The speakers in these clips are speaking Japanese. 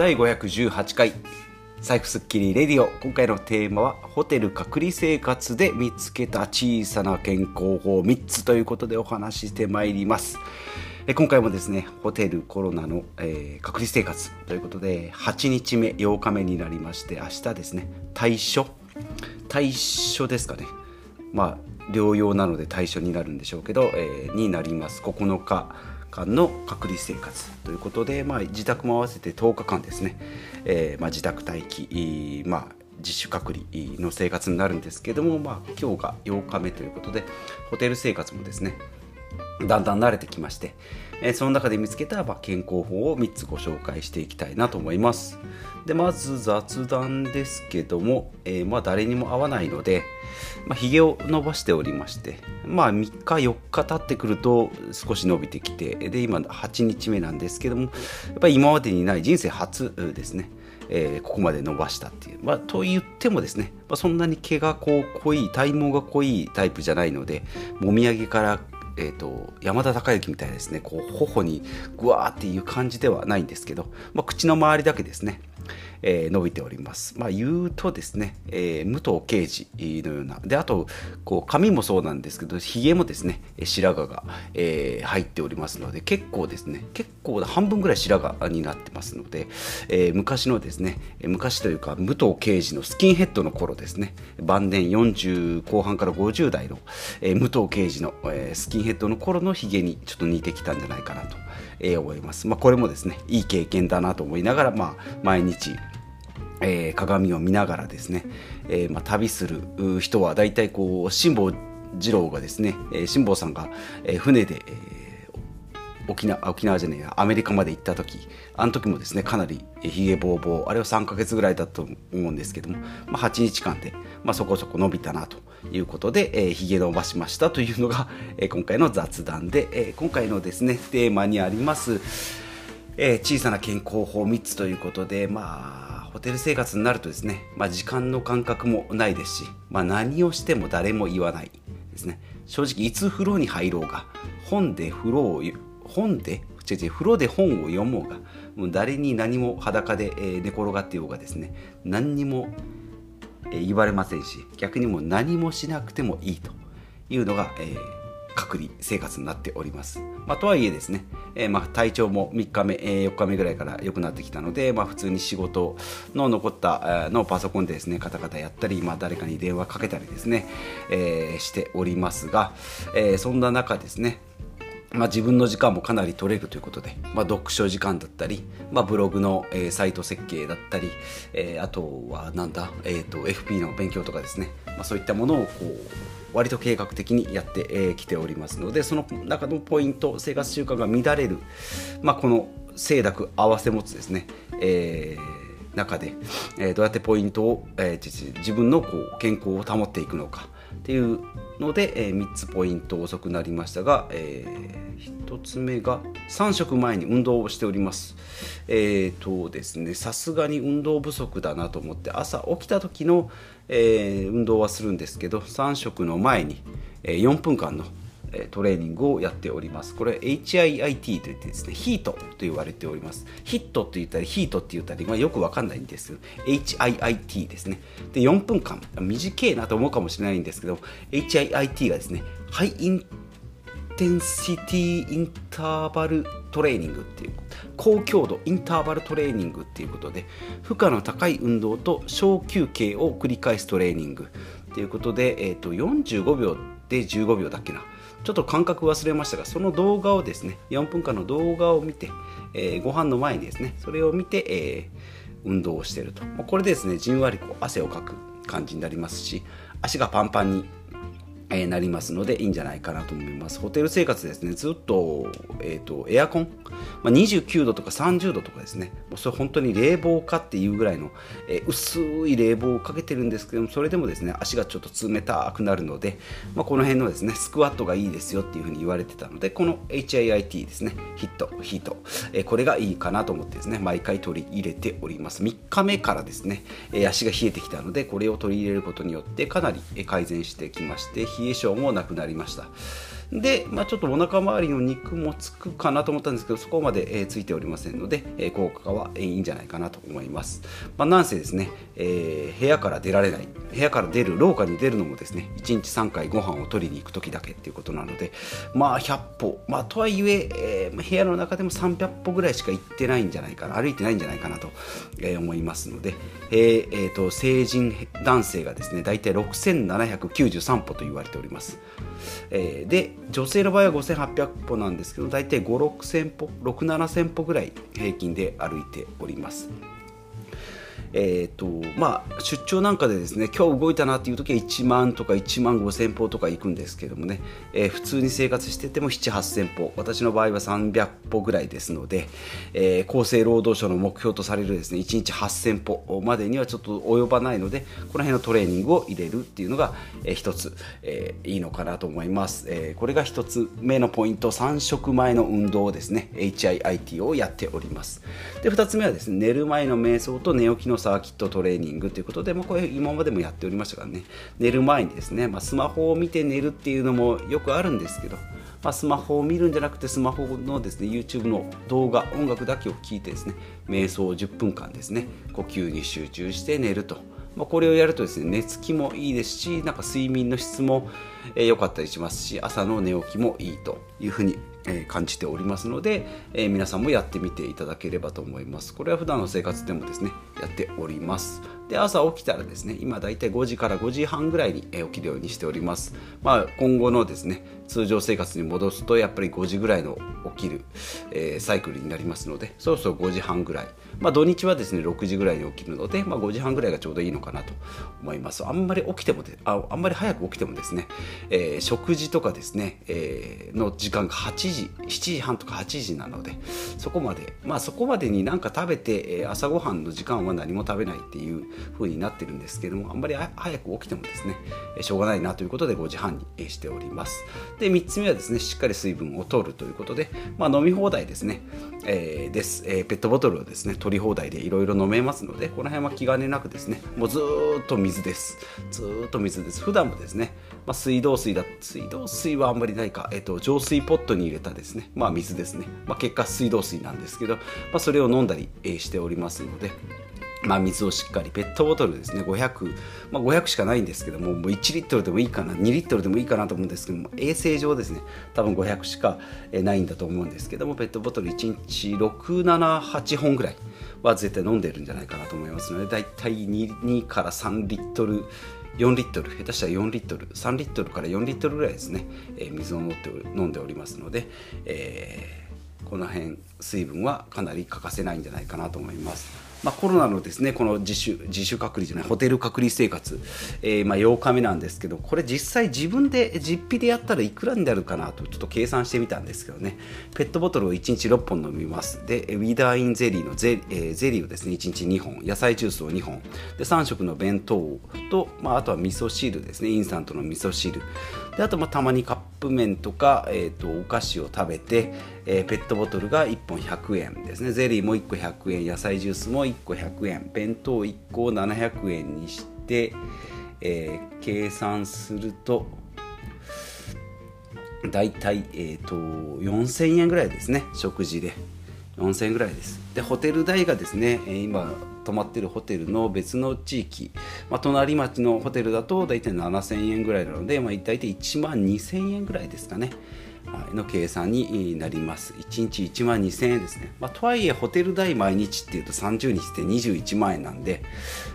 第518回財布スッキリレディオ。今回のテーマはホテル隔離生活で見つけた小さな健康法3つということでお話ししてまいります。え今回もですねホテルコロナの、えー、隔離生活ということで8日目8日目になりまして明日ですね対処対処ですかね。まあ療養なので対処になるんでしょうけど、えー、になります。9日。間の隔離生活ということで、まあ、自宅も合わせて10日間ですね、えーまあ、自宅待機、まあ、自主隔離の生活になるんですけども、まあ、今日が8日目ということでホテル生活もですねだんだん慣れてきまして、え、その中で見つけた、まあ、健康法を3つご紹介していきたいなと思います。でまず雑談ですけども、えー、まあ、誰にも会わないので、まあ、髭を伸ばしておりまして、まあ、3日4日経ってくると少し伸びてきてで今8日目なんですけどもやっぱり今までにない人生初ですねえー、ここまで伸ばしたっていう、まあ、と言ってもですね、まあ、そんなに毛がこう濃い体毛が濃いタイプじゃないのでもみあげからえーと、山田孝之みたいですねこう頬にぐわーっていう感じではないんですけど、まあ、口の周りだけですねえー、伸びております。まあ、言うとですね、えー、武藤敬司のような、で、あと、こう髪もそうなんですけど、ひげもですね、白髪が、えー、入っておりますので、結構ですね、結構半分ぐらい白髪になってますので、え、昔のですね、昔というか、武藤敬司のスキンヘッドの頃ですね、晩年40後半から50代の、え、武藤敬司の、え、スキンヘッドの頃のひげにちょっと似てきたんじゃないかなと。えー、思います。まあ、これもですね、いい経験だなと思いながら、まあ、毎日、えー、鏡を見ながらですね、えーまあ、旅する人は大体こう辛坊二郎がですね、えー、辛坊さんが、えー、船で、えー沖縄沖縄じゃねえやアメリカまで行った時あの時もですねかなりひげぼうぼうあれは3か月ぐらいだと思うんですけども、まあ、8日間で、まあ、そこそこ伸びたなということで、えー、ひげ伸ばしましたというのが、えー、今回の雑談で、えー、今回のですねテーマにあります、えー、小さな健康法3つということでまあホテル生活になるとですね、まあ、時間の感覚もないですし、まあ、何をしても誰も言わないですね。正直いつ風呂に入ろうが本で風呂を本で違う違う風呂で本を読もうがもう誰に何も裸で、寝転がってようがですね何にも、言われませんし逆にも何もしなくてもいいというのが、えー、隔離生活になっております。まあ、とはいえですね、えー、まあ体調も3日目、えー、4日目ぐらいから良くなってきたので、まあ、普通に仕事の残ったのパソコンでですねカタカタやったり、まあ、誰かに電話かけたりですね、えー、しておりますが、え、そんな中ですねまあ、自分の時間もかなり取れるということで、まあ、読書時間だったり、まあ、ブログの、えー、サイト設計だったり、えー、あとはなんだ、えーと、FP の勉強とかですね、まあ、そういったものをこう割と計画的にやってき、ておりますのでその中のポイント生活習慣が乱れる、まあ、この清濁合わせ持つですね、えー、中で、えー、どうやってポイントを、えー、自分のこう健康を保っていくのかっていうので、えー、3つポイント遅くなりましたが、えー、1つ目が3食前に運動をしております。えー、とですねさすがに運動不足だなと思って朝起きた時の、えー、運動はするんですけど3食の前に、え、4分間のトレーニングをやっております。これ HIIT といってですね、ヒートと言われております。ヒットって言ったり、ヒートって言ったり、まあ、よくわかんないんですけど、HIIT ですね。で、4分間、短いなと思うかもしれないんですけど、HIIT がですね、ハイインテンシティインターバルトレーニングっていう高強度インターバルトレーニングっていうことで負荷の高い運動と小休憩を繰り返すトレーニングっていうことで、えー、と45秒で15秒だっけな。ちょっと感覚忘れましたがその動画をですね4分間の動画を見て、えー、ご飯の前にですねそれを見て、えー、運動をしていると。これでですねじんわりこう汗をかく感じになりますし足がパンパンにえ、なりますのでいいんじゃないかなと思います。ホテル生活ですねずっと,、えーと、エアコン、まあ、29度とか30度とかですねそれ本当に冷房かっていうぐらいの、え、薄い冷房をかけてるんですけどもそれでもですね足がちょっと冷たくなるので、まあ、この辺のですねスクワットがいいですよっていうふうに言われてたのでこの HIIT ですねヒットヒート、え、これがいいかなと思ってですね毎回取り入れております。3日目からですね、え足が冷えてきたのでこれを取り入れることによってかなり改善してきまして冷え性もなくなりました。で、まあ、ちょっとお腹周りの肉もつくかなと思ったんですけどそこまで、え、ついておりませんので、えー、効果は、いいんじゃないかなと思います、まあ、なんせですね、えー、部屋から出られない部屋から出る廊下に出るのもですね1日3回ご飯を取りに行く時だけっていうことなのでまあ100歩まあとはいええー、部屋の中でも300歩ぐらいしか行ってないんじゃないかな歩いてないんじゃないかなと、え、思いますので、えーえーと、成人男性がですね大体6793歩と言われております、えー、で女性の場合は5800歩なんですけど大体5 6000歩6 7000歩ぐらい平均で歩いております。えーとまあ、出張なんかでですね今日動いたなっていう時は1万とか1万5000歩とか行くんですけどもね、えー、普通に生活してても7 8000歩私の場合は300歩ぐらいですので、えー、厚生労働省の目標とされるですね1日8000歩までにはちょっと及ばないのでこの辺のトレーニングを入れるっていうのが、えー、一つ、えー、いいのかなと思います、えー、これが一つ目のポイント3食前の運動ですね HIIT をやっております。で2つ目はですね寝る前の瞑想と寝起きのサーキットトレーニングということで、まあ、これ今までもやっておりましたからね寝る前にですね、まあ、スマホを見て寝るっていうのもよくあるんですけど、まあ、スマホを見るんじゃなくてスマホのですね YouTube の動画音楽だけを聞いてですね瞑想を10分間ですね呼吸に集中して寝ると。まあ、これをやるとですね寝つきもいいですしなんか睡眠の質も良、えー、かったりしますし朝の寝起きもいいというふうにえ感じておりますので、え皆さんもやってみていただければと思います。これは普段の生活でもですねやっております。で朝起きたらですね今だいたい5時から5時半ぐらいに起きるようにしております。まあ今後のですね通常生活に戻すとやっぱり5時ぐらいの起きる、えー、サイクルになりますのでそろそろ5時半ぐらい。まあ土日はですね6時ぐらいに起きるので、まあ、5時半ぐらいがちょうどいいのかなと思います。あんまり起きてもでああんまり早く起きてもですね、えー、食事とかですね、えー、の時間が8時7時半とか8時なのでそこまでまあそこまでになんか食べて朝ごはんの時間は何も食べないっていう風になってるんですけどもあんまり早く起きてもですねしょうがないなということで5時半にしております。で3つ目はですねしっかり水分を取るということで、まあ、飲み放題ですね、えー、です、えー、ペットボトルをですね取り放題でいろいろ飲めますのでこの辺は気兼ねなくですねもうずっと水です。ずっと水です。普段もですね、まあ、水道水だ水道水はあんまりないか、えーと、浄水ポットに入れたですねまあ水ですね、まあ、結果水道水なんですけど、まあ、それを飲んだりしておりますのでまあ、水をしっかりペットボトルですね500、まあ、500しかないんですけどももう1リットルでもいいかな2リットルでもいいかなと思うんですけども衛生上ですね多分500しかないんだと思うんですけどもペットボトル1日678本ぐらいは絶対飲んでるんじゃないかなと思いますのでだいたい 2, 2から3リットル4リットル下手したら4リットル3リットルから4リットルぐらいですね、えー、水を飲んでおりますので、えー、この辺水分はかなり欠かせないんじゃないかなと思います。まあ、コロナのですねこの自主自主隔離じゃないホテル隔離生活、えー、まあ8日目なんですけどこれ実際自分で実費でやったらいくらになるかなとちょっと計算してみたんですけどね。ペットボトルを1日6本飲みます。でウィダーインゼリーのゼ,、えー、ゼリーをですね1日2本。野菜ジュースを2本。で3食の弁当と、まあ、あとは味噌汁ですね。インスタントの味噌汁。であとまあたまにカップップ麺とか、えーと、お菓子を食べて、えー、ペットボトルが1本100円ですね。ゼリーも1個100円野菜ジュースも1個100円弁当1個を700円にして、えー、計算すると大体、えーと、と4000円ぐらいですね。食事で。4000円ぐらいです。でホテル代がですね今泊まってるホテルの別の地域、まあ、隣町のホテルだと大体7000円ぐらいなので、まあ、大体1万2000円ぐらいですかね。の計算になります。1日1万2000円ですね、まあ、とはいえホテル代毎日っていうと30日で21万円なんで、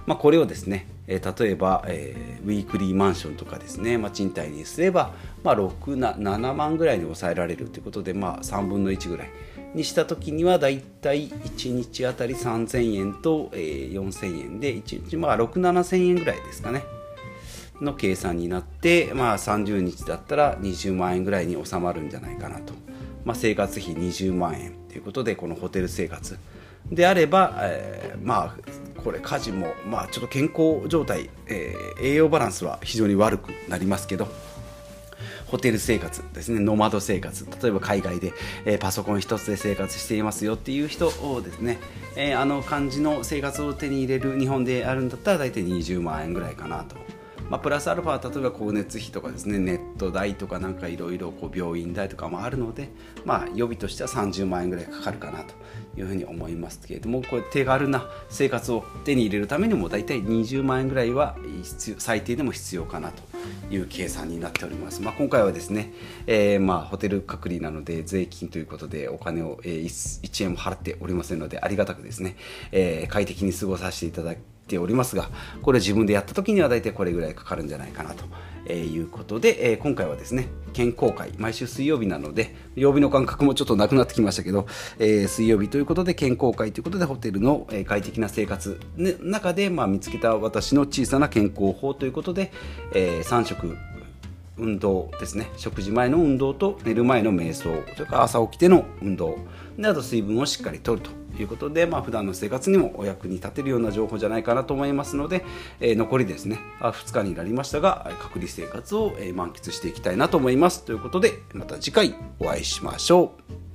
まあ、これをですね、えー、例えば、えー、ウィークリーマンションとかですね、まあ、賃貸にすれば、まあ、67万ぐらいに抑えられるということで、まあ、3分の1ぐらい。にした時にはだいたい1日あたり3000円と、え、4000円で1日まあ6、7000円ぐらいですかね。の計算になって、まあ、30日だったら20万円ぐらいに収まるんじゃないかなと、まあ、生活費20万円ということでこのホテル生活。であれば、えー、まあこれ家事も、まあ、ちょっと健康状態、えー、栄養バランスは非常に悪くなりますけど。ホテル生活ですねノマド生活。例えば海外で、えー、パソコン一つで生活していますよっていう人をですね、えー、あの感じの生活を手に入れる日本であるんだったら大体20万円ぐらいかなと。まあ、プラスアルファ例えば光熱費とかですねネット代とかなんかいろいろ病院代とかもあるので、まあ、予備としては30万円ぐらいかかるかなというふうに思いますけれどもこれ手軽な生活を手に入れるためにも大体20万円ぐらいは最低でも必要かなと。いう計算になっております、まあ、今回はですね、えー、まあホテル隔離なので税金ということでお金を、え、1円も払っておりませんのでありがたくですね、えー、快適に過ごさせていただいておりますがこれ自分でやった時には大体これぐらいかかるんじゃないかなと。えー、いうことで、えー、今回はですね健康会毎週水曜日なので曜日の感覚もちょっとなくなってきましたけど、えー、水曜日ということで健康会ということでホテルの、え快適な生活の中で、まあ、見つけた私の小さな健康法ということで、え3食運動ですね。食事前の運動と寝る前の瞑想それから朝起きての運動。であと水分をしっかりとると。いうことで、まあ普段の生活にもお役に立てるような情報じゃないかなと思いますので、えー、残りですね2日になりましたが隔離生活を満喫していきたいなと思いますということでまた次回お会いしましょう。